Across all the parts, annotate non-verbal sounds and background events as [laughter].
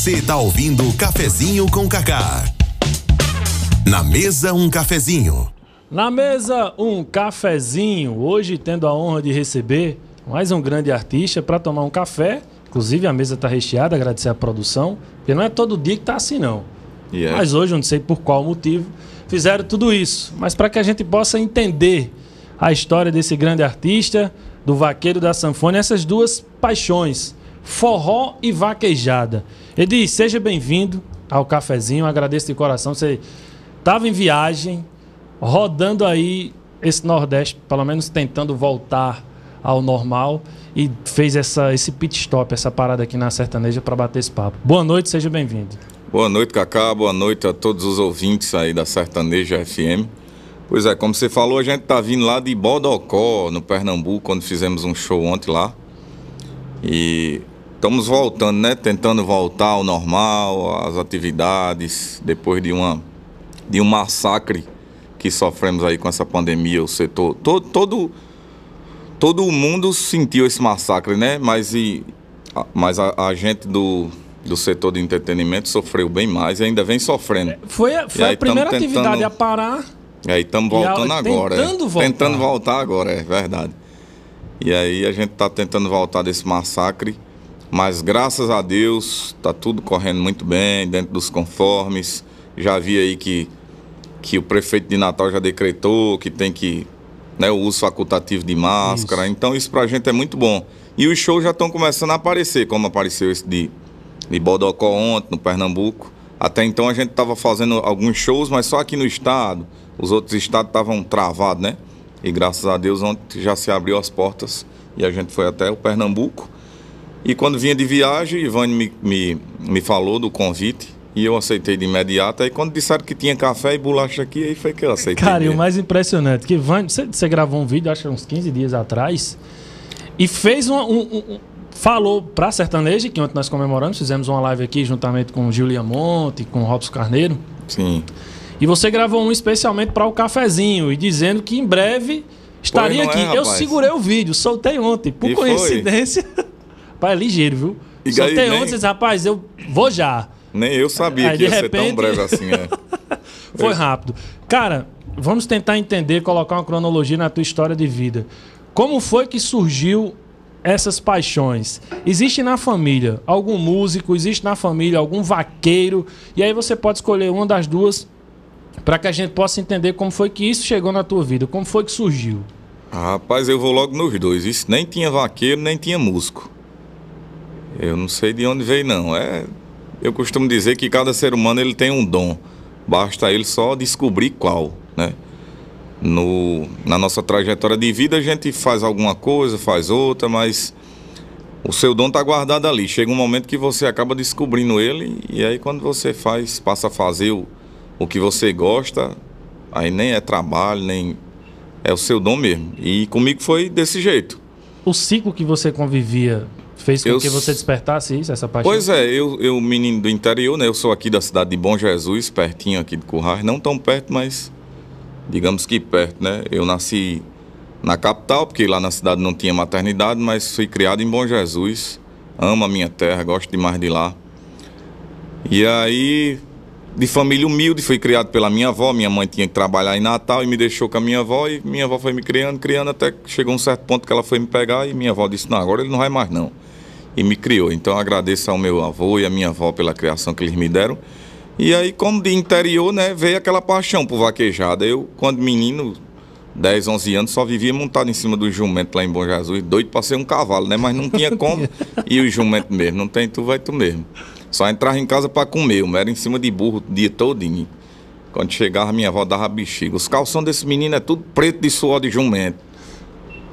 Você tá ouvindo o Cafezinho com Cacá. Na mesa, um cafezinho. Na mesa, um cafezinho. Hoje, tendo a honra de receber mais um grande artista para tomar um café. Inclusive, a mesa está recheada, agradecer a produção. Porque não é todo dia que tá assim, não. Yeah. Mas hoje, não sei por qual motivo, fizeram tudo isso. Mas para que a gente possa entender a história desse grande artista, do vaqueiro da sanfona, essas duas paixões, forró e vaquejada. Edi, seja bem-vindo ao cafezinho. Agradeço de coração. Você estava em viagem, rodando aí esse Nordeste, pelo menos tentando voltar ao normal e fez essa, esse pit stop, essa parada aqui na sertaneja para bater esse papo. Boa noite, seja bem-vindo. Boa noite, Cacá. Boa noite a todos os ouvintes aí da Sertaneja FM. Pois é, como você falou, a gente tá vindo lá de Bodocó, no Pernambuco, quando fizemos um show ontem lá. E estamos voltando, né? Tentando voltar ao normal, às atividades, depois de uma de um massacre que sofremos aí com essa pandemia, o setor todo todo todo o mundo sentiu esse massacre, né? Mas e a- mas a, a gente do do setor de entretenimento sofreu bem mais e ainda vem sofrendo. Foi, a- foi a primeira tamo atividade tentando- a parar. E aí estamos E a- voltando agora. é. tentando voltar. Tentando voltar agora, é verdade. E aí a gente está tentando voltar desse massacre, mas graças a Deus está tudo correndo muito bem, dentro dos conformes. Já vi aí que, que o prefeito de Natal já decretou que tem que. Né, o uso facultativo de máscara. Isso. Então isso pra gente é muito bom. E os shows já estão começando a aparecer, como apareceu esse de, de Bodocó ontem, no Pernambuco. Até então a gente estava fazendo alguns shows, mas só aqui no estado. Os outros estados estavam travados, né? E graças a Deus ontem já se abriu as portas e a gente foi até o Pernambuco. E quando vinha de viagem, Ivane me, me, me falou do convite e eu aceitei de imediato. Aí quando disseram que tinha café e bolacha aqui, aí foi que eu aceitei. Cara, e o mesmo. mais impressionante, que Van, você, você gravou um vídeo, acho que uns 15 dias atrás, e fez uma, um, um- falou pra sertaneja, que ontem nós comemoramos, fizemos uma live aqui juntamente com o Julia Monte, com o Robson Carneiro, Sim. e você gravou um especialmente para o cafezinho, e dizendo que em breve estaria Pois aqui. é, Eu segurei o vídeo, soltei ontem, por E foi? [laughs] Pai, é ligeiro, viu? E soltei aí, nem- ontem rapaz, eu vou já. Nem eu sabia Aí, que ia ser tão repente- breve assim. É. [laughs] Foi rápido. Cara, vamos tentar entender, colocar uma cronologia na tua história de vida. Como foi que surgiu essas paixões? Existe na família algum músico, existe na família algum vaqueiro, e aí você pode escolher uma das duas para que a gente possa entender como foi que isso chegou na tua vida, como foi que surgiu. Rapaz, eu vou logo nos dois. Isso nem tinha vaqueiro, nem tinha músico. Eu não sei de onde veio, não. É, eu costumo dizer que cada ser humano ele tem um dom. Basta ele só descobrir qual, né? No, na nossa trajetória de vida a gente faz alguma coisa, faz outra, mas o seu dom está guardado ali. Chega um momento que você acaba descobrindo ele e aí quando você faz, passa a fazer o, o que você gosta, aí nem é trabalho, nem é o seu dom mesmo. E comigo foi desse jeito. O ciclo que você convivia fez com Eu que você despertasse isso, essa paixão? Pois é, eu, eu menino do interior, né? Eu sou aqui da cidade de Bom Jesus, pertinho aqui de Currais, não tão perto, mas digamos que perto, né? Eu nasci na capital, porque lá na cidade não tinha maternidade, mas fui criado em Bom Jesus. Amo a minha terra, gosto demais de lá. E aí, de família humilde, fui criado pela minha avó. Minha mãe tinha que trabalhar em Natal e me deixou com a minha avó. E minha avó foi me criando, criando, até que chegou um certo ponto que ela foi me pegar. E minha avó disse: Não, agora ele não vai mais não. E me criou. Então eu agradeço ao meu avô e à minha avó pela criação que eles me deram. E aí, como de interior, né, veio aquela paixão por vaquejada. Eu, quando menino, 10, 11 anos, só vivia montado em cima do jumento lá em Bom Jesus, doido para ser um cavalo, né? Mas não tinha [laughs] como. e o jumento mesmo, não tem tu, vai tu mesmo. Só entrava em casa para comer, eu era em cima de burro o dia todinho. Quando chegava, minha avó dava bexiga. Os calção desse menino é tudo preto de suor de jumento.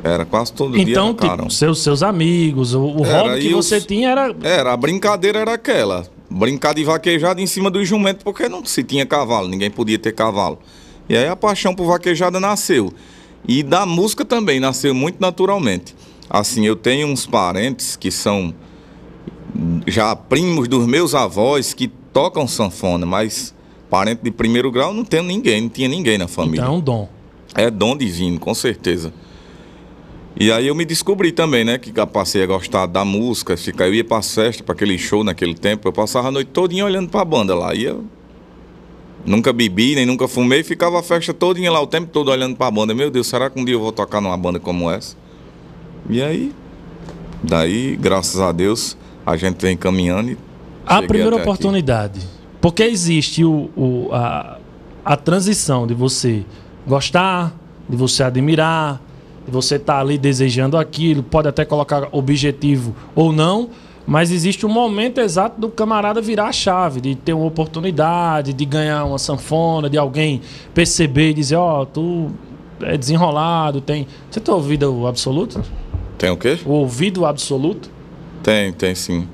Era quase todo dia Então, na cara. tipo, seus, seus amigos, o, o Era, hobby que e os- você tinha era Era, a brincadeira era aquela. Brincar de vaquejada em cima do jumento, porque não se tinha cavalo, ninguém podia ter cavalo. E aí a paixão por vaquejada nasceu. E da música também nasceu muito naturalmente. Assim, eu tenho uns parentes que são já primos dos meus avós que tocam sanfona, mas parente de primeiro grau não tenho ninguém, não tinha ninguém na família. então, é um dom. É dom divino, com certeza. E aí eu me descobri também, né? Que passei a gostar da música, ficar, eu ia pra festa, para aquele show naquele tempo, eu passava a noite todinha olhando pra banda lá. Eu nunca bebi, nem nunca fumei, ficava a festa todinha lá o tempo todo olhando pra banda. Meu Deus, será que um dia eu vou tocar numa banda como essa? E aí, daí, graças a Deus, a gente vem caminhando e A primeira oportunidade. Aqui. Porque existe o, o, a, a transição de você gostar, de você admirar, você está ali desejando aquilo, pode até colocar objetivo ou não, mas existe um momento exato do camarada virar a chave, de ter uma oportunidade, de ganhar uma sanfona, de alguém perceber e dizer, ó, oh, tu é desenrolado, tem. Você tem ouvido absoluto? Tem o quê? O ouvido absoluto? Tem, tem sim.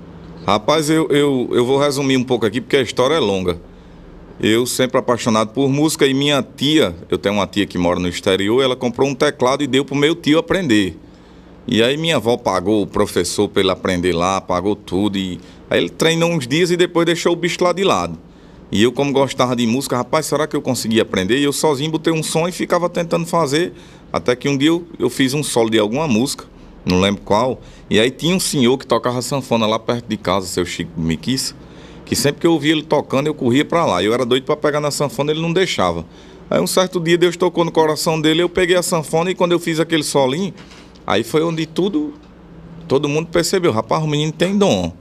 Rapaz, eu, eu, eu vou resumir um pouco aqui porque a história é longa. Eu sempre apaixonado por música e minha tia, eu tenho uma tia que mora no exterior, ela comprou um teclado e deu pro meu tio aprender. E aí minha avó pagou o professor para ele aprender lá, pagou tudo e aí ele treinou uns dias e depois deixou o bicho lá de lado. E eu como gostava de música, rapaz, será que eu conseguia aprender? E eu sozinho botei um som e ficava tentando fazer, até que um dia eu, eu fiz um solo de alguma música, não lembro qual, e aí tinha um senhor que tocava sanfona lá perto de casa, seu Chico Miquissa, que sempre que eu ouvia ele tocando, eu corria para lá. Eu era doido para pegar na sanfona, ele não deixava. Aí um certo dia Deus tocou no coração dele, eu peguei a sanfona e quando eu fiz aquele solinho, aí foi onde tudo, todo mundo percebeu, rapaz, o menino tem dom.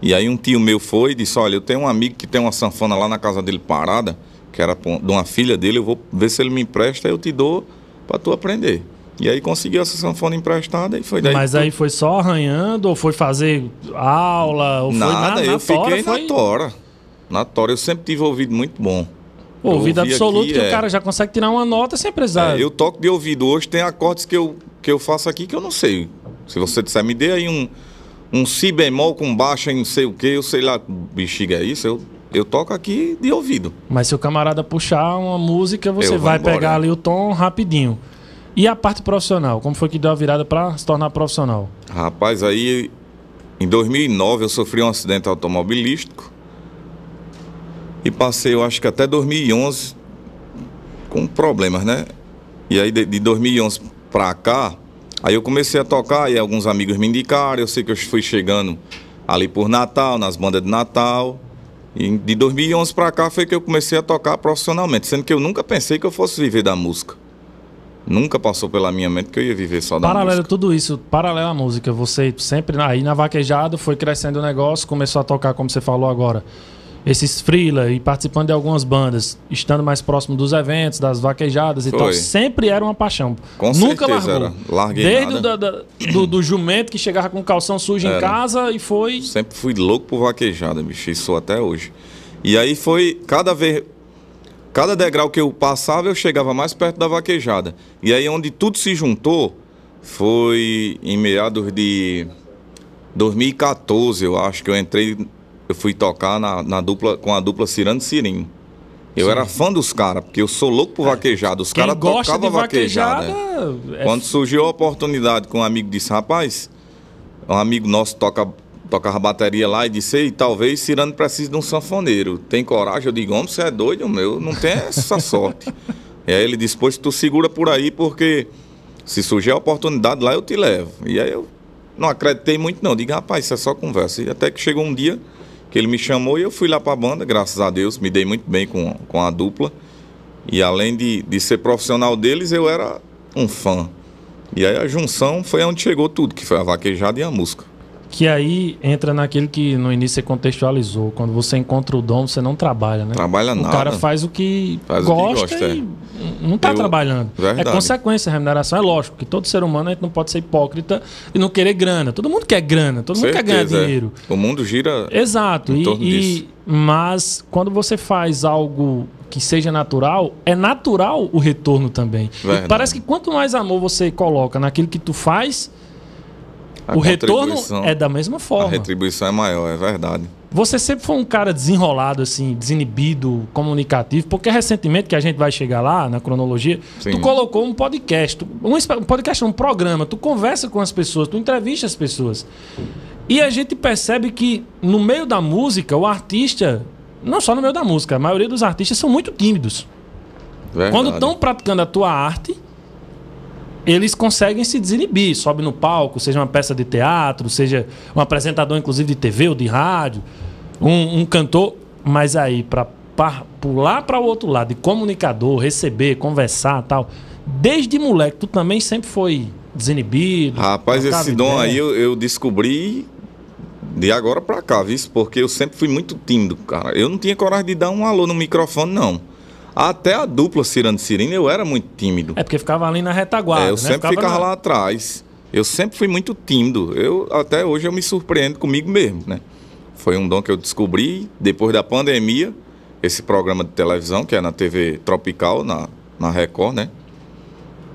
E aí um tio meu foi e disse, olha, eu tenho um amigo que tem uma sanfona lá na casa dele parada, que era de uma filha dele, eu vou ver se ele me empresta, eu te dou para tu aprender. E aí conseguiu essa sanfona emprestada e foi daí. Mas aí foi só arranhando ou foi fazer aula? Ou Nada, foi na, na eu tora, fiquei foi... na tora. Na tora, eu sempre tive ouvido muito bom. Ouvido absoluto aqui, que é... o cara já consegue tirar uma nota sem precisar. É, eu toco de ouvido. Hoje tem acordes que eu, que eu faço aqui que eu não sei. Se você disser, me dê aí um, um si bemol com baixa em não sei o que, eu sei lá, bexiga é isso, eu, eu toco aqui de ouvido. Mas se o camarada puxar uma música, você vai embora, pegar ali o tom rapidinho. E a parte profissional? Como foi que deu a virada para se tornar profissional? Rapaz, aí em 2009 eu sofri um acidente automobilístico e passei, eu acho que até 2011 com problemas, né? E aí de, de 2011 para cá, aí eu comecei a tocar e alguns amigos me indicaram, eu sei que eu fui chegando ali por Natal, nas bandas de Natal. E de 2011 para cá foi que eu comecei a tocar profissionalmente, sendo que eu nunca pensei que eu fosse viver da música. Nunca passou pela minha mente que eu ia viver só da paralelo música. Paralelo tudo isso, paralelo à música, você sempre aí na vaquejada foi crescendo o negócio, começou a tocar como você falou agora. Esses freela e participando de algumas bandas, estando mais próximo dos eventos, das vaquejadas e foi. tal, sempre era uma paixão. Com Nunca certeza largou. era. Larguei Desde nada. o da, da, do, do, jumento que chegava com calção sujo era. em casa e foi. Sempre fui louco por vaquejada, bicho, e sou até hoje. E aí foi cada vez Cada degrau que eu passava, eu chegava mais perto da vaquejada. E aí, onde tudo se juntou, foi em meados de 2014, eu acho que eu entrei, eu fui tocar na, na dupla, com a dupla Cirano Cirinho. Eu Sim. era fã dos caras, porque eu sou louco por vaquejada. Os caras tocavam vaquejada. É... Quando surgiu a oportunidade com um amigo disse, rapaz, um amigo nosso toca tocava bateria lá e disse, Ei, talvez Cirano precise de um sanfoneiro. Tem coragem? Eu digo, homem, você é doido, meu, não tem essa sorte. e aí ele disse, pois tu segura por aí, porque se surgir a oportunidade lá, eu te levo. E aí eu não acreditei muito não, digo, rapaz, isso é só conversa. E até que chegou um dia que ele me chamou e eu fui lá para a banda, graças a Deus, me dei muito bem com, com a dupla. E além de, de ser profissional deles, eu era um fã. E aí a junção foi onde chegou tudo, que foi a vaquejada e a música. Que aí entra naquilo que no início você contextualizou. Quando você encontra o dom, você não trabalha, né? Trabalha o nada. O cara faz o que faz gosta, o que gosta e é. não está trabalhando. Verdade. É consequência, a remuneração é lógico, que todo ser humano a gente não pode ser hipócrita e não querer grana. Todo mundo quer grana, todo Certeza, mundo quer ganhar é. dinheiro. O mundo gira. Exato. Em e, e mas quando você faz algo que seja natural, é natural o retorno também. Parece que quanto mais amor você coloca naquilo que tu faz, a o retorno é da mesma forma. A retribuição é maior, é verdade. Você sempre foi um cara desenrolado, assim, desinibido, comunicativo, porque recentemente, que a gente vai chegar lá na cronologia, Sim. tu colocou um podcast, tu, um, podcast, um programa, tu conversa com as pessoas, tu entrevista as pessoas. E a gente percebe que no meio da música, o artista, não só no meio da música, a maioria dos artistas são muito tímidos. Verdade. Quando estão praticando a tua arte, eles conseguem se desinibir, sobe no palco, seja uma peça de teatro, seja um apresentador, inclusive de TV ou de rádio, um, um cantor, mas aí para pular para o outro lado, de comunicador, receber, conversar tal. Desde moleque, tu também sempre foi desinibido. Rapaz, esse ideia. dom aí eu, eu descobri de agora pra cá, viu? Porque eu sempre fui muito tímido, cara. Eu não tinha coragem de dar um alô no microfone, não. Até a dupla Cirano Cirino eu era muito tímido. É porque ficava ali na retaguarda, É, eu né? sempre ficava ficava na- lá atrás. Eu sempre fui muito tímido. Eu até hoje eu me surpreendo comigo mesmo, né? Foi um dom que eu descobri depois da pandemia, esse programa de televisão que é na TV Tropical, na, na Record, né?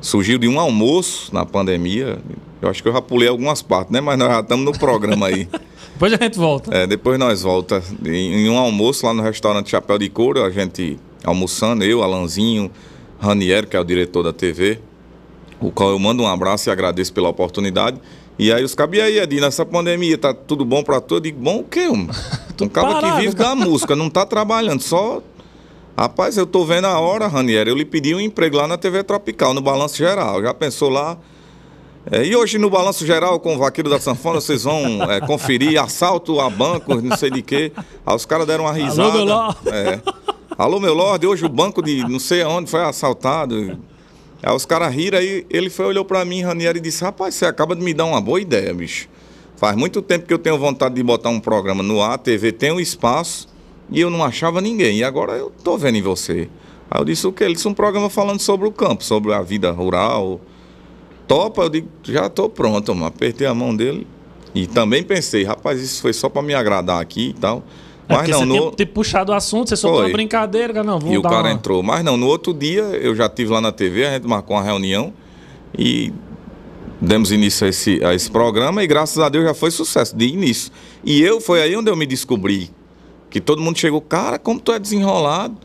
Surgiu de um almoço na pandemia. Eu acho que eu já pulei algumas partes, né? Mas nós já estamos no programa aí. [laughs] Depois a gente volta. É, depois nós volta em, em um almoço lá no restaurante Chapéu de Couro, a gente almoçando, eu, Alanzinho, Raniero, que é o diretor da TV, o qual eu mando um abraço e agradeço pela oportunidade. E aí os cabos, e aí, Edi, nessa pandemia, tá tudo bom pra tu? Eu digo, bom o quê? [laughs] Um, um cabo que vive da música, não tá trabalhando, só... Rapaz, eu tô vendo a hora, Raniero, eu lhe pedi um emprego lá na TV Tropical, no Balanço Geral. Já pensou lá? É, e hoje no Balanço Geral, com o Vaqueiro da Sanfona, vocês vão é, conferir assalto a bancos, não sei de quê. Aí os caras deram uma risada. Lorde. É. Alô, meu Lorde, hoje o banco de não sei aonde foi assaltado. Aí os caras riram, aí ele foi, olhou pra mim, Ranieri, e disse, rapaz, você acaba de me dar uma boa ideia, bicho. Faz muito tempo que eu tenho vontade de botar um programa no ar, a TV tem um espaço, e eu não achava ninguém. E agora eu tô vendo em você. Aí eu disse, o quê? Ele disse um programa falando sobre o campo, sobre a vida rural. Topa, eu digo, já tô pronto, mano. Apertei a mão dele. E também pensei, rapaz, isso foi só pra me agradar aqui e tal. Mas não, você no... tinha tipo, puxado o assunto, você soltou Foi. uma brincadeira, cara, não, vamos E o cara uma... entrou. Mas não, no outro dia eu já estive lá na TV, a gente marcou uma reunião e demos início a esse, a esse programa e graças a Deus já foi sucesso de início. E eu, foi aí onde eu me descobri. Que todo mundo chegou, cara, como tu é desenrolado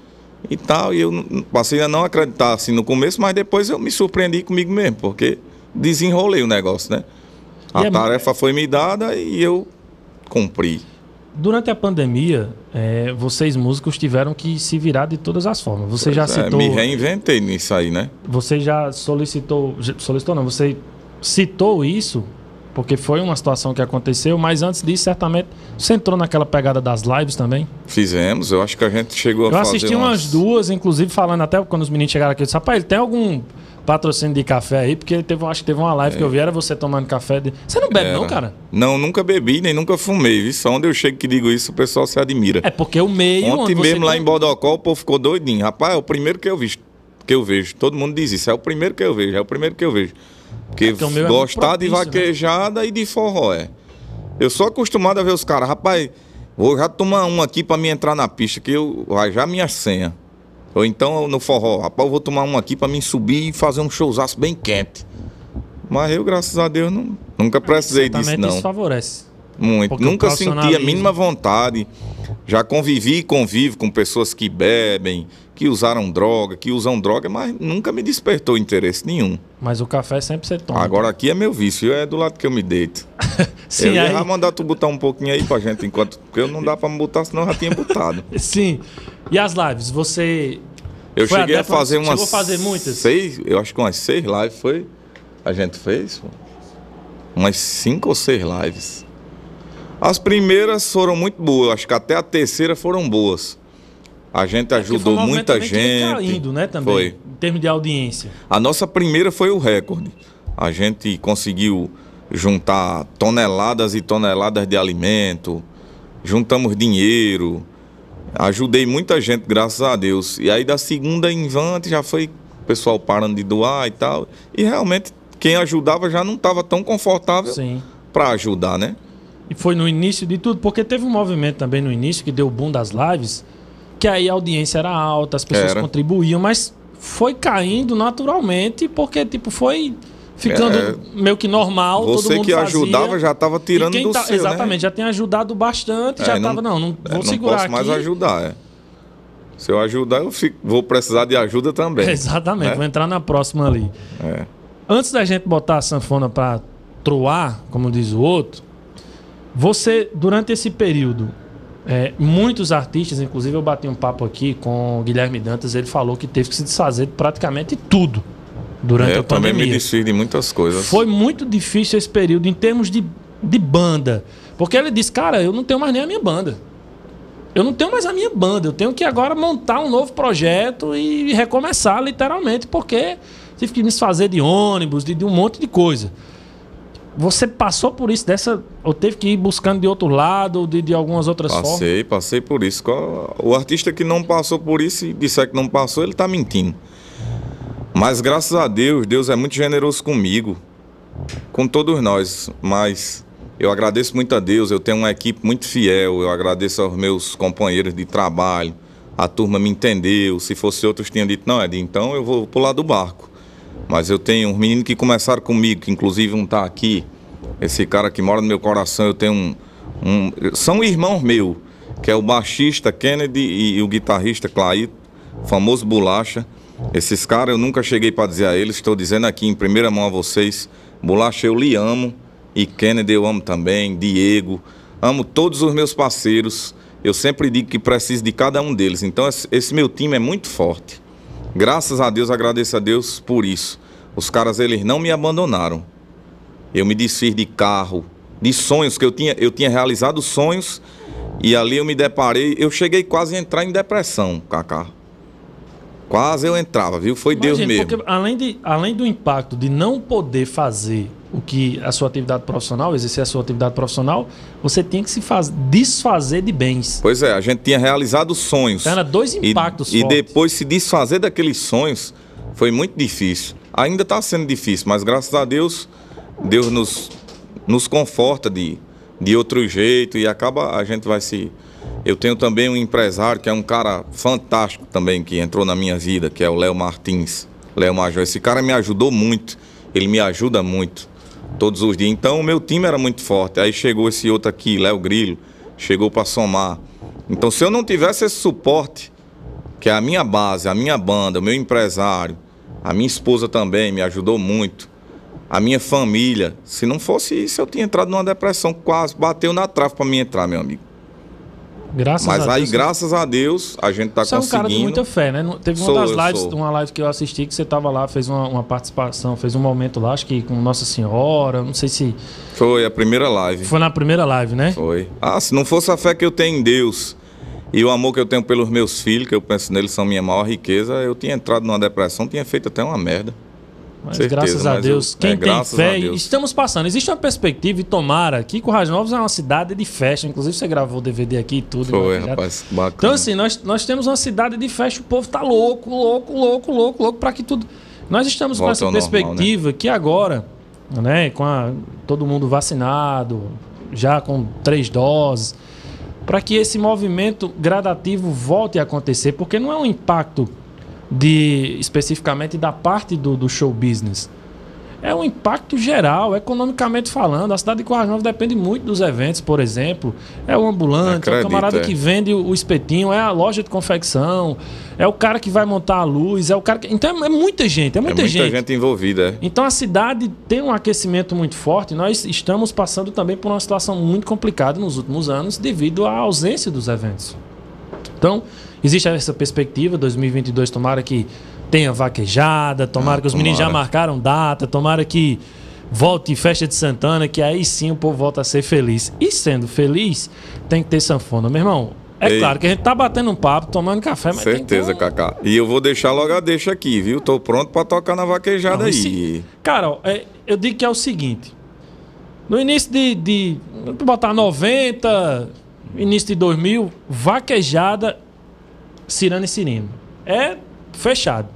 e tal. E eu passei a não acreditar assim no começo, mas depois eu me surpreendi comigo mesmo, porque desenrolei o negócio, né? A é- tarefa foi me dada e eu cumpri. Durante a pandemia, é, vocês músicos tiveram que se virar de todas as formas. Você já É, citou... me reinventei nisso aí, né? Você já solicitou... Solicitou não, você citou isso porque foi uma situação que aconteceu, mas antes disso, certamente, você entrou naquela pegada das lives também. Fizemos, eu acho que a gente chegou a Eu fazer assisti umas duas, inclusive falando até quando os meninos chegaram aqui, eu disse, rapaz, ele tem algum patrocínio de café aí? Porque teve, acho que teve uma live que eu vi, era você tomando café. De... Você não bebe não, Era. cara? Não, nunca bebi, nem nunca fumei. viu? Só onde eu chego que digo isso, o pessoal se admira. É porque o meio Ontem onde você mesmo lá em Bodocó, o povo ficou doidinho. Rapaz, é o primeiro que eu vi, que eu vejo. Todo mundo diz isso, é o primeiro que eu vejo, é o primeiro que eu vejo. Porque, porque o meu é gostar de propício, né? vaquejada e de forró, é. Eu sou acostumado a ver os caras, rapaz, vou já tomar um aqui pra me entrar na pista, que eu já minha senha. Ou então no forró, rapaz, eu vou tomar um aqui pra mim subir e fazer um showzaço bem quente. Mas eu, graças a Deus, não, nunca precisei disso, não. isso favorece. Muito. Porque Nunca senti a mínima vontade. Já convivi e convivo com pessoas que bebem, que usaram droga, que usam droga, mas nunca me despertou interesse nenhum. Mas o café sempre você toma. Agora aqui é meu vício, é do lado que eu me deito. [laughs] sim, eu aí- mandar tu botar um pouquinho aí pra gente, enquanto. Porque eu não dá pra me botar, senão eu já tinha botado. [laughs] sim. E as lives, você Eu Foi cheguei a fazer umas. chegou a fazer muitas? Seis, eu acho que umas seis lives foi. A gente fez? Umas cinco ou seis lives. As primeiras foram muito boas, acho que até a terceira foram boas. A gente ajudou um muita gente. caindo, né, também, Foi. em termos de audiência. A nossa primeira foi o recorde. A gente conseguiu juntar toneladas e toneladas de alimento, juntamos dinheiro, ajudei muita gente, graças a Deus. E aí da segunda em diante já foi o pessoal parando de doar e tal. E realmente quem ajudava já não estava tão confortável para ajudar, né? E foi no início de tudo, porque teve um movimento também no início que deu o boom das lives, que aí a audiência era alta, as pessoas Era. contribuíam, mas foi caindo naturalmente, porque tipo foi ficando É. meio que normal, todo Você mundo que fazia. ajudava já estava tirando do tá- seu, Exatamente, né? já tem ajudado bastante, É, já tava, não, não é, vou não segurar posso aqui. mais ajudar, é. Se eu ajudar, eu fico- vou precisar de ajuda também. [laughs] Exatamente, É. vou entrar na próxima ali. É. Antes da gente botar a sanfona pra troar, como diz o outro, você, durante esse período, é, muitos artistas, inclusive eu bati um papo aqui com o Guilherme Dantas, ele falou que teve que se desfazer de praticamente tudo. durante É, a eu também pandemia. me desfiz de muitas coisas. Foi muito difícil esse período em termos de, de banda. Porque ele disse, cara, eu não tenho mais nem a minha banda. Eu não tenho mais a minha banda. Eu tenho que agora montar um novo projeto e recomeçar, literalmente, porque tive que me desfazer de ônibus, de, de um monte de coisa. Você passou por isso dessa. Ou teve que ir buscando de outro lado, ou de, de algumas outras formas? Passei, passei por isso. O artista que não passou por isso e disser que não passou, ele tá mentindo. Mas graças a Deus, Deus é muito generoso comigo, com todos nós. Mas eu agradeço muito a Deus, eu tenho uma equipe muito fiel, eu agradeço aos meus companheiros de trabalho. A turma me entendeu. Se fosse outros, tinham dito, não, Ed, então eu vou pular do barco. Mas eu tenho uns meninos que começaram comigo, que inclusive um tá aqui. Esse cara que mora no meu coração, eu tenho um. um são irmãos meus, que é o baixista Kennedy e, e o guitarrista Clair, famoso Bolacha. Esses caras eu nunca cheguei para dizer a eles, estou dizendo aqui em primeira mão a vocês. Bolacha eu lhe amo, e Kennedy eu amo também, Diego. Amo todos os meus parceiros. Eu sempre digo que preciso de cada um deles. Então esse meu time é muito forte. Graças a Deus, agradeço a Deus por isso. Os caras, eles não me abandonaram. Eu me desfiz de carro, de sonhos que eu tinha. Eu tinha realizado sonhos e ali eu me deparei. Eu cheguei quase a entrar em depressão, Cacá. Quase eu entrava, viu? Foi Deus Imagina, mesmo. Porque além, de, além do impacto de não poder fazer o que a sua atividade profissional, exercer a sua atividade profissional, você tinha que se faz, desfazer de bens. Pois é, a gente tinha realizado sonhos. Então, era dois E- impactos E, fortes. depois se desfazer daqueles sonhos foi muito difícil. Ainda está sendo difícil, mas graças a Deus, Deus nos, nos conforta de, de outro jeito e acaba a gente vai se. Eu tenho também um empresário que é um cara fantástico também que entrou na minha vida, que é o Léo Martins, Léo Major. Esse cara me ajudou muito, ele me ajuda muito todos os dias. Então o meu time era muito forte. Aí chegou esse outro aqui, Léo Grillo, chegou para somar. Então se eu não tivesse esse suporte, que é a minha base, a minha banda, o meu empresário, a minha esposa também me ajudou muito, a minha família, se não fosse isso eu tinha entrado numa depressão, quase bateu na trave para mim entrar, meu amigo. Graças Mas aí Deus. graças a Deus a gente tá Você é um conseguindo. cara de muita fé, né? Teve uma Sou, das lives, sou. uma live que eu assisti que você tava lá, fez uma, uma participação, fez um momento lá, acho que com Nossa Senhora, não sei se Foi a primeira live. foi na primeira live, né? Foi. Ah, se não fosse a fé que eu tenho em Deus e o amor que eu tenho pelos meus filhos, que eu penso neles são minha maior riqueza, eu tinha entrado numa depressão, tinha feito até uma merda. Mas Certeza, graças a mas Deus, eu- quem é, tem fé, estamos passando. Existe uma perspectiva e tomara que Currais Novos é uma cidade de festa. Inclusive, você gravou o DVD aqui e tudo. Foi, né? rapaz, bacana. Então, assim, nós, nós temos uma cidade de festa, o povo tá louco, louco, louco, louco, louco, para que tudo. Nós estamos com Volta essa ao normal, perspectiva que agora, né, com a- todo mundo vacinado, já com três doses, para que esse movimento gradativo volte a acontecer, porque não é um impacto de especificamente da parte do, do show business. É um impacto geral, economicamente falando. A cidade de Currais Novos depende muito dos eventos, por exemplo. É o ambulante, é o Acredito, camarada é. que vende o espetinho, é a loja de confecção, é o cara que vai montar a luz, é o cara que... Então é muita gente, é é muita, muita gente. gente. envolvida, é. Então a cidade tem um aquecimento muito forte. Nós estamos passando também por uma situação muito complicada nos últimos anos devido à ausência dos eventos. Então, existe essa perspectiva, 2022, tomara que tenha vaquejada, tomara Ah, que os meninos já tomara. marcaram data, tomara que volte festa de Santana, que aí sim o povo volta a ser feliz. E sendo feliz, tem que ter sanfona. Meu irmão, é Ei. claro que a gente tá batendo um papo, tomando café, mas tem que Certeza, Cacá. E eu vou deixar logo a deixa aqui, viu? Tô pronto pra tocar na vaquejada Não, aí. esse- Cara, é, eu digo que é o seguinte. No início de, de botar 90, início de 2000, vaquejada, Cirano e Cirino. É fechado.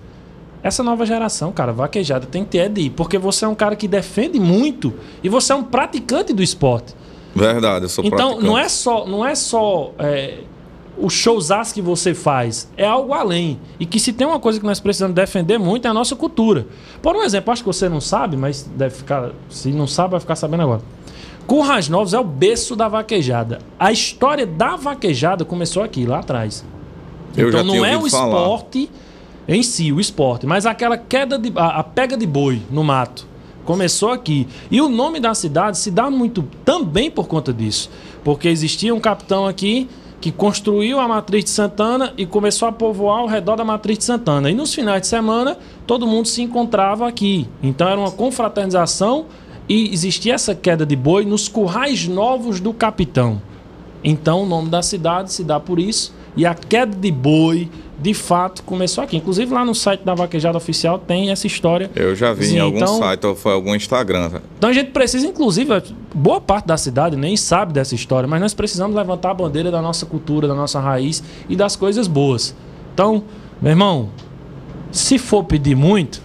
Essa nova geração, cara, vaquejada tem que ter é de ir, porque você é um cara que defende muito e você é um praticante do esporte. Verdade, eu sou Então, praticante. não é só, não é só é, o showzaço que você faz, é algo além. E que se tem uma coisa que nós precisamos defender muito é a nossa cultura. Por um exemplo, acho que você não sabe, mas deve ficar. Se não sabe, vai ficar sabendo agora. Currais Novos é o berço da vaquejada. A história da vaquejada começou aqui, lá atrás. Eu então não é o falar. esporte em si, o esporte, mas aquela queda de. A, a pega de boi no mato. Começou aqui. E o nome da cidade se dá muito também por conta disso. Porque existia um capitão aqui que construiu a Matriz de Santana e começou a povoar ao redor da Matriz de Santana. E nos finais de semana, todo mundo se encontrava aqui. Então era uma confraternização e existia essa queda de boi nos currais novos do capitão. Então o nome da cidade se dá por isso. E a queda de boi, de fato, começou aqui. Inclusive lá no site da Vaquejada Oficial tem essa história. Eu já vi em algum então, site ou foi algum Instagram. Então a gente precisa, inclusive, boa parte da cidade nem sabe dessa história, mas nós precisamos levantar a bandeira da nossa cultura, da nossa raiz e das coisas boas. Então, meu irmão, se for pedir muito,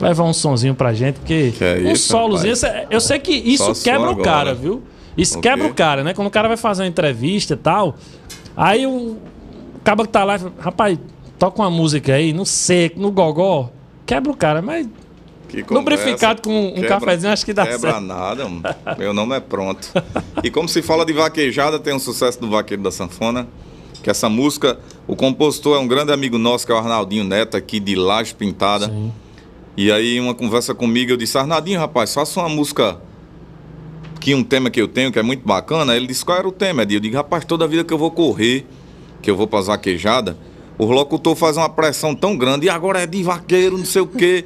levar um sonzinho pra gente, porque que é um solozinho, eu sei que isso Só quebra o cara, viu? Isso okay. quebra o cara, né? Quando o cara vai fazer uma entrevista e tal, aí o cara que tá lá, rapaz, toca uma música aí, no seco, no gogó, quebra o cara, mas lubrificado com um quebra, cafezinho, acho que dá quebra certo. Quebra nada, [laughs] mano. meu nome é pronto. E como se fala de vaquejada, tem um sucesso do Vaqueiro da Sanfona, que essa música, o compositor é um grande amigo nosso, que é o Arnaldinho Neto, aqui de Laje Pintada. Sim. E aí, uma conversa comigo, eu disse, Arnaldinho, rapaz, faça uma música que um tema que eu tenho que é muito bacana, ele disse qual era o tema. Eu digo, rapaz, toda vida que eu vou correr, que eu vou para as vaquejadas, o locutor faz uma pressão tão grande, e agora é de vaqueiro, não sei o quê.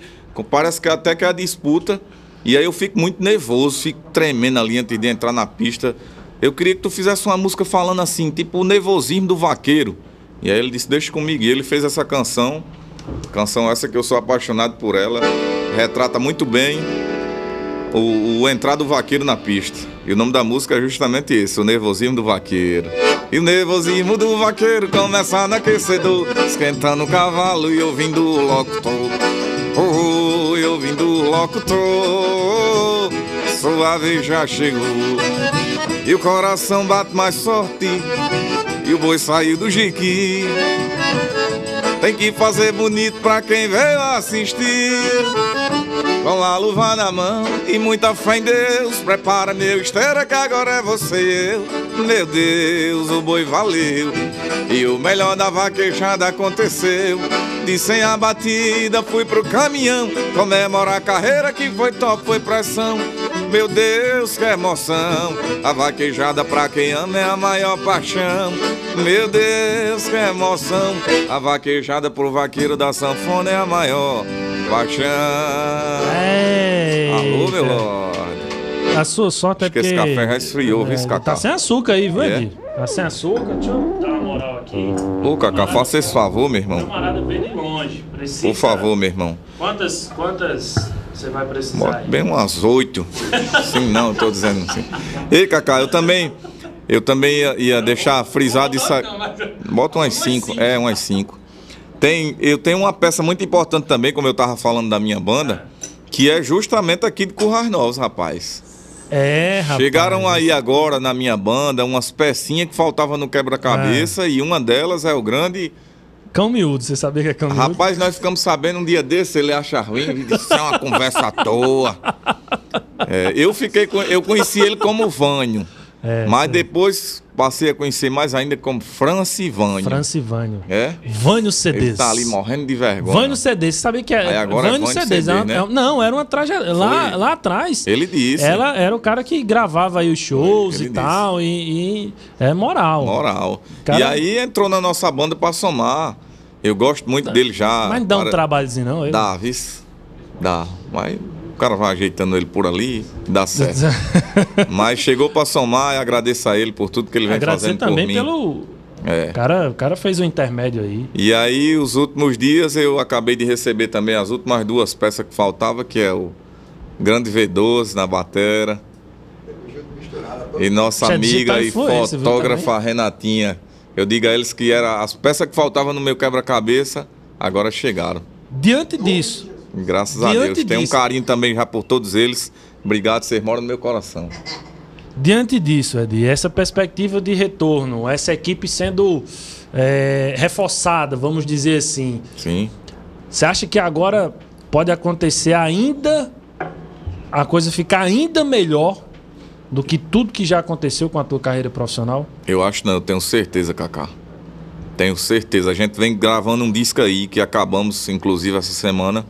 Parece que até que é a disputa. E aí eu fico muito nervoso, fico tremendo ali antes de entrar na pista. Eu queria que tu fizesse uma música falando assim, tipo o nervosismo do vaqueiro. E aí ele disse, deixa comigo. E ele fez essa canção, canção essa que eu sou apaixonado por ela, retrata muito bem o, o entrar do vaqueiro na pista. E o nome da música é justamente esse, o nervosismo do vaqueiro. E o nervosismo do vaqueiro começa no aquecedor, esquentando o cavalo e ouvindo o locutor. Oh, e ouvindo o locutor, sua vez já chegou. E o coração bate mais forte, e o boi saiu do jiqui. Tem que fazer bonito pra quem veio assistir. Com a luva na mão e muita fé em Deus Prepara meu esteira que agora é você e eu Meu Deus, o boi valeu E o melhor da vaquejada aconteceu De sem a batida fui pro caminhão Comemorar a carreira que foi top, foi pressão meu Deus, que emoção! A vaquejada pra quem ama é a maior paixão. Meu Deus, que emoção! A vaquejada pro vaqueiro da sanfona é a maior paixão. Eita. Alô, meu lord. A sua sorte é Acho é que esse café já esfriou, é, viu, Cacá? Tá sem açúcar aí, viu, é? Tá sem açúcar? Deixa eu dar uma moral aqui. Ô, Cacá, faça esse favor, meu irmão. Camarada veio de longe. Precisa... Por favor, meu irmão. Quantas, quantas você vai precisar? Aí? Bem umas oito. Sim, não, tô dizendo assim. Ei, Cacá, eu também... Eu também ia, ia deixar frisado isso aí. Bota umas cinco. É, umas cinco. Tem, eu tenho uma peça muito importante também, como eu estava falando da minha banda, que é justamente aqui de Currais Novos, rapaz. É, rapaz. Chegaram aí agora na minha banda umas pecinhas que faltavam no quebra-cabeça é. e uma delas é o grande. Cão miúdo, você sabia que é cão miúdo? Rapaz, nós ficamos sabendo um dia desse, ele acha ruim, disse, é uma conversa à toa. [laughs] É, eu fiquei, eu conheci ele como Vânio. É, mas depois passei a conhecer mais ainda como Francivânio. Francivânio. É? Vânio Cedês. Ele tá ali morrendo de vergonha. Vânio Cedês, você sabia que é? Aí agora Vânio, é Vânio Cedês. Cedês né? Não, era uma trajetória. Lá, lá atrás. Ele disse. Ela era o cara que gravava aí os shows e tal. E, e, é moral. Moral. Cara... E aí entrou na nossa banda pra somar. Eu gosto muito dele já. Mas não dá um para... trabalhozinho, não? Ele? Dá, viu? Dá. Mas cara vai ajeitando ele por ali, dá certo. [laughs] Mas chegou para somar e agradeço a ele por tudo que ele vem Agradecer fazendo também por mim. pelo é. O cara, o cara fez um intermédio aí. E aí, os últimos dias, eu acabei de receber também as últimas duas peças que faltava, que é o Grande V12 na batera. E nossa amiga e fotógrafa Renatinha. Eu digo a eles que era as peças que faltavam no meu quebra-cabeça, agora chegaram. Diante disso, Graças Diante a Deus. Disso, Tenho um carinho também já por todos eles. Obrigado, vocês moram no meu coração. Diante disso, Edi, essa perspectiva de retorno, essa equipe sendo é, reforçada, vamos dizer assim. Sim. Você acha que agora pode acontecer ainda a coisa ficar ainda melhor do que tudo que já aconteceu com a tua carreira profissional? Eu acho não, eu tenho certeza, Kaká. Tenho certeza. A gente vem gravando um disco aí que acabamos, inclusive, essa semana.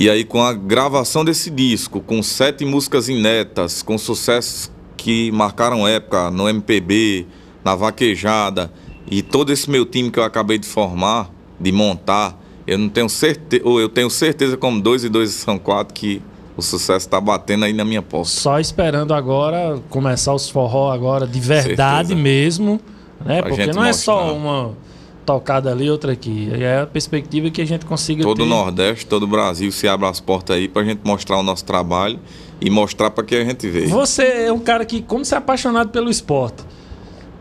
E aí, com a gravação desse disco, com sete músicas inéditas, com sucessos que marcaram época no MPB, na vaquejada e todo esse meu time que eu acabei de formar, de montar, eu não tenho certeza, ou eu tenho certeza como dois e dois são quatro que o sucesso está batendo aí na minha porta. Só esperando agora começar os forró agora de verdade Certeza. mesmo, né? Pra Porque não é só uma tocada ali, outra aqui. É a perspectiva que a gente consiga Todo ter. o Nordeste, todo o Brasil se abre as portas aí pra gente mostrar o nosso trabalho e mostrar para que a gente veio. Você é um cara que, como você é apaixonado pelo esporte,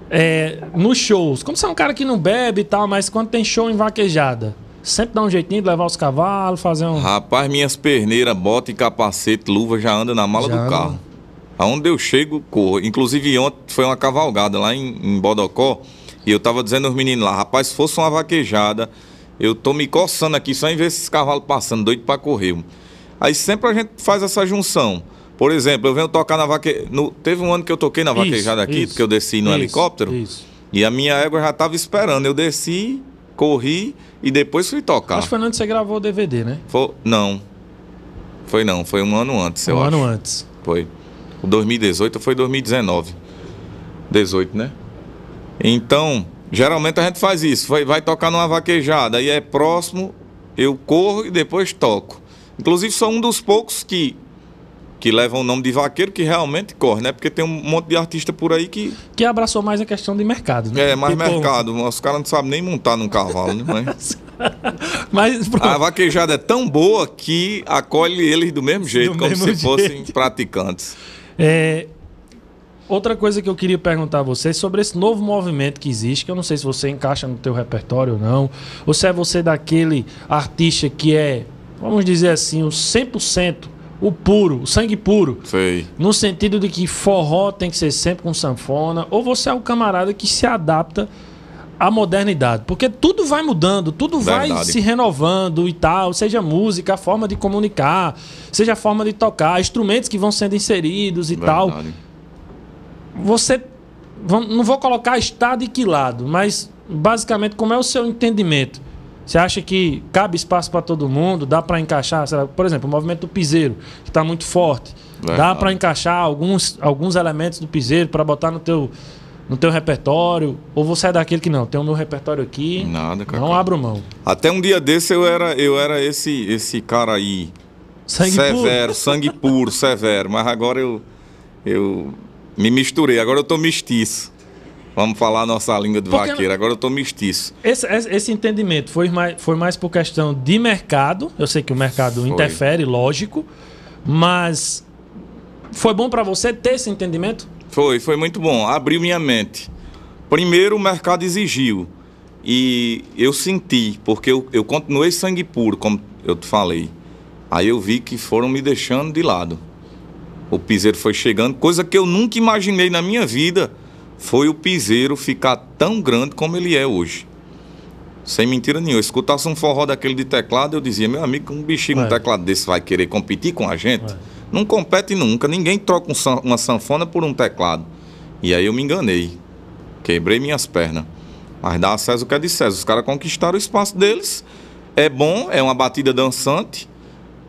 é, nos shows, como você é um cara que não bebe e tal, mas quando tem show em vaquejada, sempre dá um jeitinho de levar os cavalos, fazer um. Rapaz, minhas perneiras, bota e capacete, luva já anda na mala Já do anda. carro. Aonde eu chego, corro. Inclusive ontem foi uma cavalgada lá em, em Bodocó e eu tava dizendo aos meninos lá, rapaz, se fosse uma vaquejada, eu tô me coçando aqui só em ver esses cavalos passando, doido pra correr. Aí sempre a gente faz essa junção. Por exemplo, eu venho tocar na vaquejada. Teve um ano que eu toquei na Isso, vaquejada aqui, isso, porque eu desci no isso, helicóptero. Isso. E a minha égua já tava esperando. Eu desci, corri e depois fui tocar. Acho que foi onde você gravou o DVD, né? Foi- não. Foi não, foi um ano antes, eu um acho. ano antes. Foi. O 2018 foi 2019. 18, né? Então, geralmente a gente faz isso. Vai, vai tocar numa vaquejada, aí é próximo, eu corro e depois toco. Inclusive, sou um dos poucos que, que levam o nome de vaqueiro que realmente corre, né? Porque tem um monte de artista por aí que Que abraçou mais a questão de mercado, né? é mais Tipo, mercado. Os caras não sabem nem montar num cavalo, né? Mas [laughs] Mas pronto. a vaquejada é tão boa que acolhe eles do mesmo jeito, como mesmo se fossem jeito. praticantes. É, outra coisa que eu queria perguntar a você é sobre esse novo movimento que existe, que eu não sei se você encaixa no teu repertório ou não, ou se é você daquele artista que é, vamos dizer assim, o 100%, o puro, o sangue puro, Sei. no sentido de que forró tem que ser sempre com sanfona, ou você é o camarada que se adapta à modernidade, porque tudo vai mudando, tudo vai Verdade. se renovando e tal, seja música, a forma de comunicar, seja a forma de tocar, instrumentos que vão sendo inseridos e tal. Você não vou colocar estado e que lado, mas basicamente como é o seu entendimento? Você acha que cabe espaço para todo mundo? Dá para encaixar, por exemplo, o movimento do piseiro, que está muito forte. Dá Verdade. para encaixar alguns, alguns elementos do piseiro para botar no teu, no teu repertório? Ou você é daquele que não, tem o meu repertório aqui, Nada, Cacá. não abro mão. Até um dia desse eu era, eu era esse, esse cara aí. Sangue severo, sangue puro, severo. Mas agora eu, eu me misturei. Agora eu tô mestiço. Vamos falar a nossa língua de Porque vaqueiro. Agora eu tô mestiço. Esse, esse- esse entendimento foi mais, foi mais por questão de mercado. Eu sei que o mercado Foi. interfere, lógico, mas foi bom para você ter esse entendimento? Foi, foi muito bom. Abriu minha mente. Primeiro o mercado exigiu. E eu senti, porque eu, eu continuei sangue puro, como eu te falei. Aí eu vi que foram me deixando de lado. O piseiro foi chegando, coisa que eu nunca imaginei na minha vida foi o piseiro ficar tão grande como ele é hoje. Sem mentira nenhuma. Escutasse um forró daquele de teclado, eu dizia, meu amigo, um bichinho com um É. teclado desse vai querer competir com a gente? É. Não compete nunca. Ninguém troca um uma sanfona por um teclado. E aí eu me enganei. Quebrei minhas pernas. Mas dá a César o que é de César. Os caras conquistaram o espaço deles. É bom, é uma batida dançante,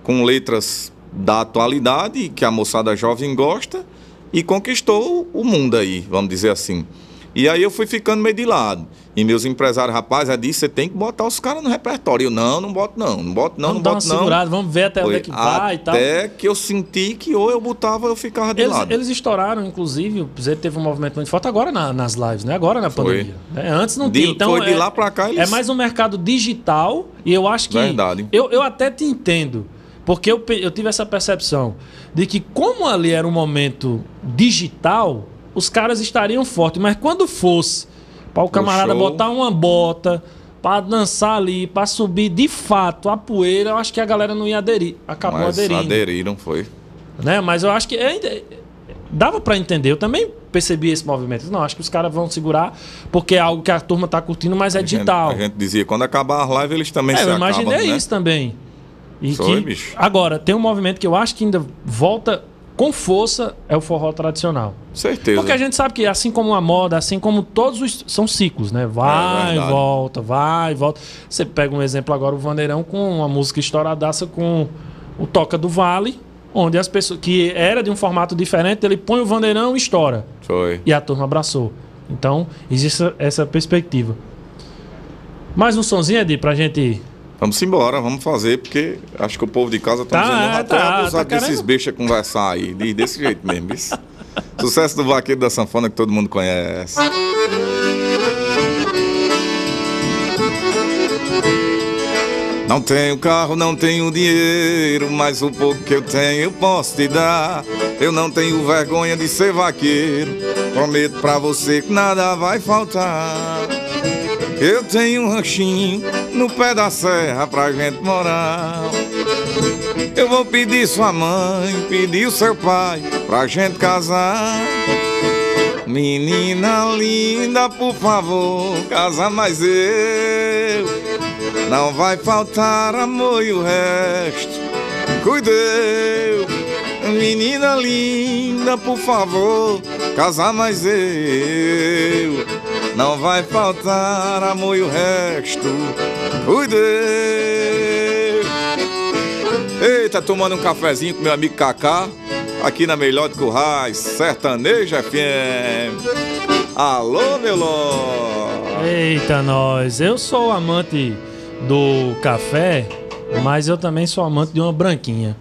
com letras da atualidade, que a moçada jovem gosta, e conquistou o mundo aí, vamos dizer assim. E aí eu fui ficando meio de lado. E meus empresários, rapaz, é disso, você tem que botar os caras no repertório. Eu, não, não boto não, não boto não, vamos não boto não. segurada, vamos ver até onde é que vai e tal. Até que eu senti que ou eu botava ou eu ficava de Eles, lado. eles estouraram, inclusive, o teve um movimento muito forte agora na- nas lives, né? Agora na pandemia. né? Antes não De- tinha. Então foi de é, lá pra cá eles... É mais um mercado digital e eu acho que. Verdade. Eu, eu até te entendo. Porque eu, eu tive essa percepção de que, como ali era um momento digital, os caras estariam fortes. Mas quando fosse para o camarada show. botar uma bota, para dançar ali, para subir de fato a poeira, eu acho que a galera não ia aderir. Acabou Mas aderindo. aderiram, foi. Né? Mas eu acho que ainda dava para entender. Eu também percebi esse movimento. Não, acho que os caras vão segurar porque é algo que a turma tá curtindo, mas é A gente- digital. A gente, dizia, quando acabar as lives, eles também É, se eu imaginei acabam, né? isso também. E Foi, que, bicho. Agora, tem um movimento que eu acho que ainda volta com força, é o forró tradicional. Certeza. Porque a gente sabe que, assim como a moda, assim como todos os. São ciclos, né? Vai, É volta, vai, volta. Você pega um exemplo agora, o Vandeirão com uma música estouradaça com o Toca do Vale, onde as pessoas. que era de um formato diferente, ele põe o Vandeirão e estoura. Foi. E a turma abraçou. Então, existe essa- essa perspectiva. Mais um sonzinho, Edi, pra gente. Vamos embora, vamos fazer, porque acho que o povo de casa tá Tá, dizendo, é, até tá, abusar tá desses bichos conversar aí, de- desse jeito mesmo. Isso. [laughs] Sucesso do vaqueiro da sanfona que todo mundo conhece. Não tenho carro, não tenho dinheiro, mas o pouco que eu tenho eu posso te dar. Eu não tenho vergonha de ser vaqueiro, prometo pra você que nada vai faltar. Eu tenho um ranchinho no pé da serra pra gente morar. Eu vou pedir sua mãe, pedir o seu pai pra gente casar. Menina linda, por favor, casa mais eu. Não vai faltar amor e o resto. Cuidei. Menina linda, por favor, casa mais eu. Não vai faltar amor e o resto. Cuidei. Eita, tomando um cafezinho com meu amigo Kaká, aqui na Melhor de Currais, Sertanejo FM. Alô, meu ló. Eita, nós! Eu sou amante do café, mas eu também sou amante de uma branquinha.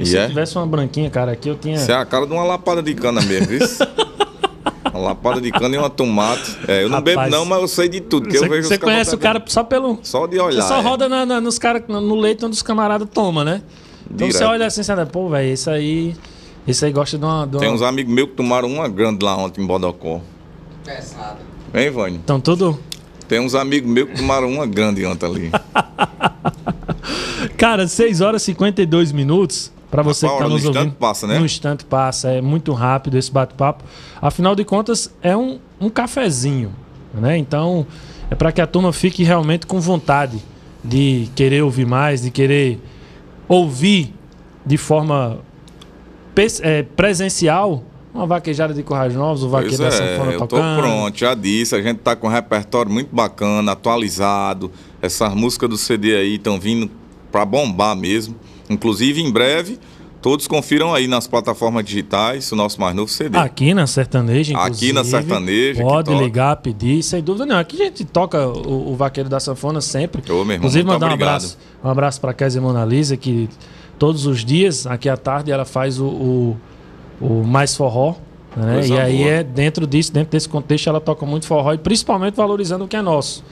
E se é? eu tivesse uma branquinha, cara, aqui eu tinha. Você é a cara de uma lapada de cana mesmo, viu? [laughs] Uma lapada de cana e uma tomate. É, eu não Rapaz, bebo não, mas eu sei de tudo. Você você conhece o cara só pelo. Só de olhar. Você só é. roda na- na- nos cara, no leito onde os camaradas tomam, né? Então você Direto. olha assim, você fala, pô, velho, esse aí. Esse aí gosta de uma. De uma... Tem uns amigos meus que tomaram uma grande lá ontem em Bodocó. Pesado. Hein, Vânia? Então tudo. Tem uns amigos meus que tomaram uma grande ontem ali. [laughs] Cara, 6 horas e 52 minutos. Pra você que Rapaz, tá no nos instante ouvindo. passa, né? No instante passa. É muito rápido esse bate-papo. Afinal de contas, é um, um cafezinho. Né? Então, é para que a turma fique realmente com vontade de querer ouvir mais, de querer ouvir de forma é, presencial uma vaquejada de Corrais Novos, o Pois vaqueiro da sanfona é, eu tô tocando. pronto, já disse. A gente tá com um repertório muito bacana, atualizado. Essas músicas do CD aí estão vindo pra bombar mesmo. Inclusive, em breve, todos confiram aí nas plataformas digitais o nosso mais novo CD. Aqui na Sertaneja, inclusive. Aqui na Sertaneja, Pode ligar, pedir, sem dúvida nenhuma. Aqui a gente toca o, o Vaqueiro da Sanfona sempre. Ô, meu irmão, inclusive, mandar um abraço, um abraço para Kézia Mona Lisa, que todos os dias, aqui à tarde, ela faz o, o, o Mais Forró. Né? E aí boa. é dentro disso, dentro desse contexto, ela toca muito forró e principalmente valorizando o que é nosso,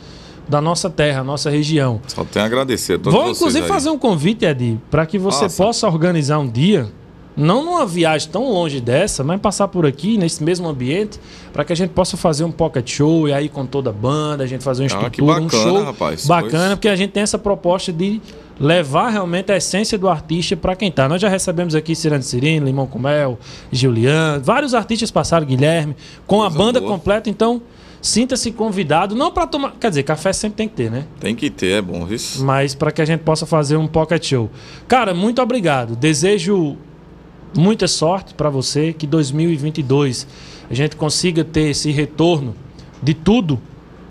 da nossa terra, nossa região. Só tenho a agradecer a todos Vou inclusive fazer um convite, Edi, para que você Faça. possa organizar um dia, não numa viagem tão longe dessa, mas passar por aqui, nesse mesmo ambiente, para que a gente possa fazer um pocket show e aí com toda a banda, a gente fazer uma Ah, estrutura, um bacana, show rapaz. bacana, Pois. porque a gente tem essa proposta de levar realmente a essência do artista para quem tá. Nós já recebemos aqui Cirane Cirino, Limão com Mel, Juliano, vários artistas passaram, Guilherme, com a Coisa banda boa. completa, então sinta-se convidado, não para tomar, quer dizer, café sempre tem que ter, né? Tem que ter, é bom, isso. mas para que a gente possa fazer um pocket show. Cara, muito obrigado. Desejo muita sorte para você que 2022 a gente consiga ter esse retorno de tudo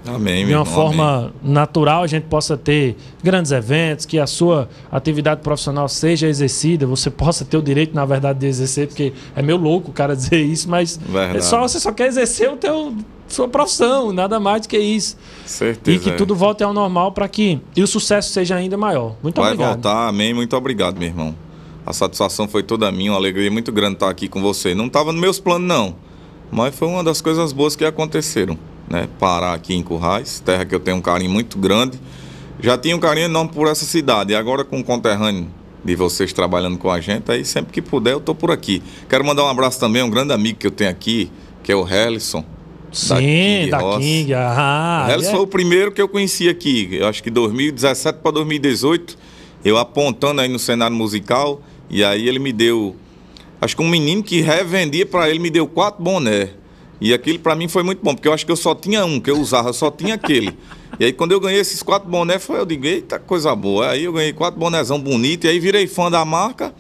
Amém, de uma irmão, forma amém. natural, a gente possa ter grandes eventos, que a sua atividade profissional seja exercida, você possa ter o direito, na verdade, de exercer, porque é meio louco o cara [laughs] dizer isso, mas Verdade. é só, você só quer exercer o teu sua profissão, nada mais do que isso. Certeza. E que é. tudo volte ao normal para que e o sucesso seja ainda maior. Muito Vai obrigado. voltar, amém. Muito obrigado, meu irmão. A satisfação foi toda minha, uma alegria muito grande estar aqui com você. Não estava nos meus planos, não. Mas foi uma das coisas boas que aconteceram. Né? Parar aqui em Currais, terra que eu tenho um carinho muito grande. Já tinha um carinho enorme por essa cidade. E agora com o conterrâneo de vocês trabalhando com a gente, aí sempre que puder eu tô por aqui. Quero mandar um abraço também a um grande amigo que eu tenho aqui, que é o Hellison. Sim, da Ross. King. Ah, O Hellison é. foi o primeiro que eu conheci aqui. Eu acho que 2017 para 2018, eu apontando aí no cenário musical, e aí ele me deu. Acho que um menino que revendia para ele me deu quatro boné. E aquilo para mim foi muito bom, porque eu acho que eu só tinha um que eu usava, só tinha aquele. E aí quando eu ganhei esses quatro bonés, foi eu digo, eita coisa boa. Aí eu ganhei quatro bonézão bonito, e aí virei fã da marca.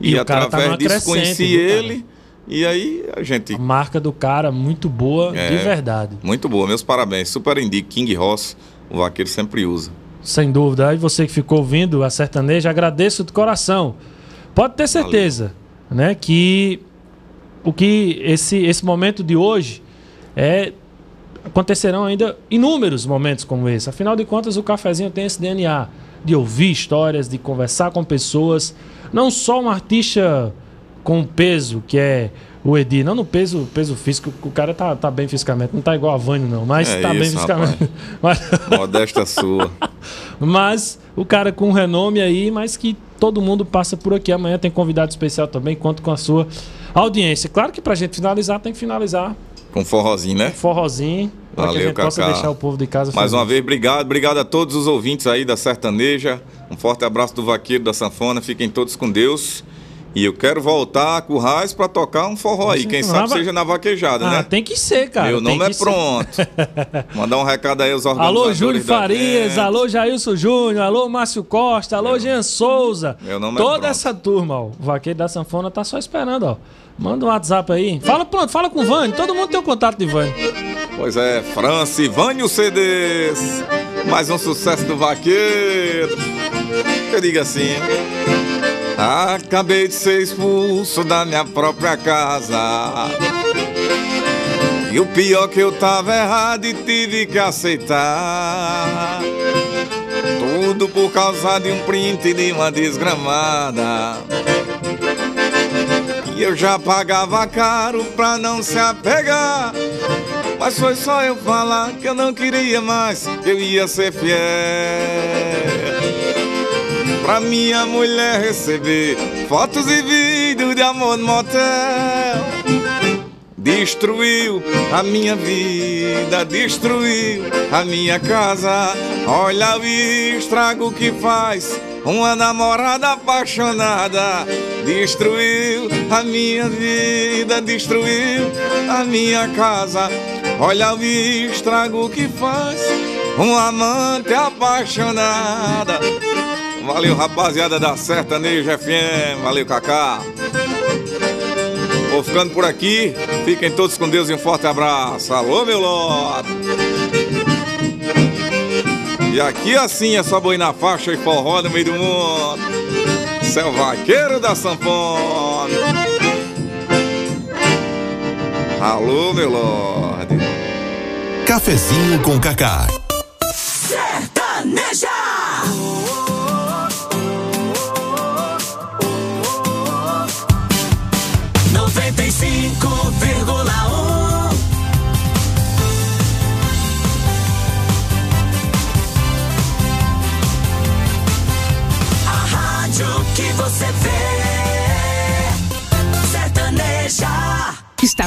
E E, tá através numa disso conheci ele. E aí a gente A marca do cara muito boa, É. de verdade. Muito boa, meus parabéns. Super indico, King Ross, o vaqueiro sempre usa. Sem dúvida. Aí você que ficou ouvindo a sertaneja, agradeço de coração. Pode ter certeza, né, que o que esse esse momento de hoje é acontecerão ainda inúmeros momentos como esse. Afinal de contas, o cafezinho tem esse DNA de ouvir histórias, de conversar com pessoas. Não só um artista com peso, que é o Edi, não no peso, peso físico, o cara tá, tá bem fisicamente, não tá igual a Vânio, não, mas é tá isso, bem fisicamente. [laughs] Mas... Modesta sua. [laughs] mas o cara com renome aí, mas que todo mundo passa por aqui. Amanhã tem convidado especial também, conto com a sua audiência. Claro que pra gente finalizar, tem que finalizar. Com forrozinho, né? Com forrozinho. Para que a gente Cacá. possa deixar o povo de casa Mais uma vez, obrigado. Obrigado a todos os ouvintes aí da Sertaneja. Um forte abraço do Vaqueiro da Sanfona. Fiquem todos com Deus. E eu quero voltar com o Raiz pra tocar um forró aí. Quem sabe seja na vaquejada, ah, né? Tem que ser, cara. Meu nome é pronto. [laughs] Mandar um recado aí aos organizadores. Alô, Júlio Farias, alô, Jailson Júnior, alô, Márcio Costa, alô, Meu... Jean Souza. Meu nome é Toda é essa turma, ó. O vaqueiro da sanfona tá só esperando, ó. Manda um WhatsApp aí. Fala pronto, fala com o Vânio. Todo mundo tem o contato de Vânio. Pois é, Francivânio CDs. Mais um sucesso do vaqueiro. Eu digo assim. Acabei de ser expulso da minha própria casa. E o pior que eu tava errado e tive que aceitar. Tudo por causa de um print de uma desgramada. E eu já pagava caro pra não se apegar. Mas foi só eu falar que eu não queria mais, que eu ia ser fiel pra minha mulher receber fotos e vídeos de amor no motel. Destruiu a minha vida, destruiu a minha casa. Olha o estrago que faz uma namorada apaixonada. Destruiu a minha vida, destruiu a minha casa. Olha o estrago que faz uma amante apaixonada. Valeu, rapaziada da Sertaneja FM. Valeu, Kaká. Vou ficando por aqui. Fiquem todos com Deus e um forte abraço. Alô, meu lote. E aqui assim é só boi na faixa e forró no meio do mundo. Céu vaqueiro da sanfona. Alô, meu lorde. Cafezinho com Cacá.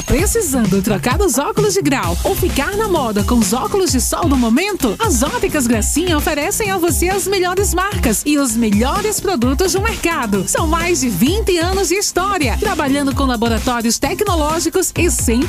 Precisando trocar os óculos de grau ou ficar na moda com os óculos de sol do momento? As Óticas Gracinha oferecem a você as melhores marcas e os melhores produtos do mercado. São mais de 20 anos de história, trabalhando com laboratórios tecnológicos e 100%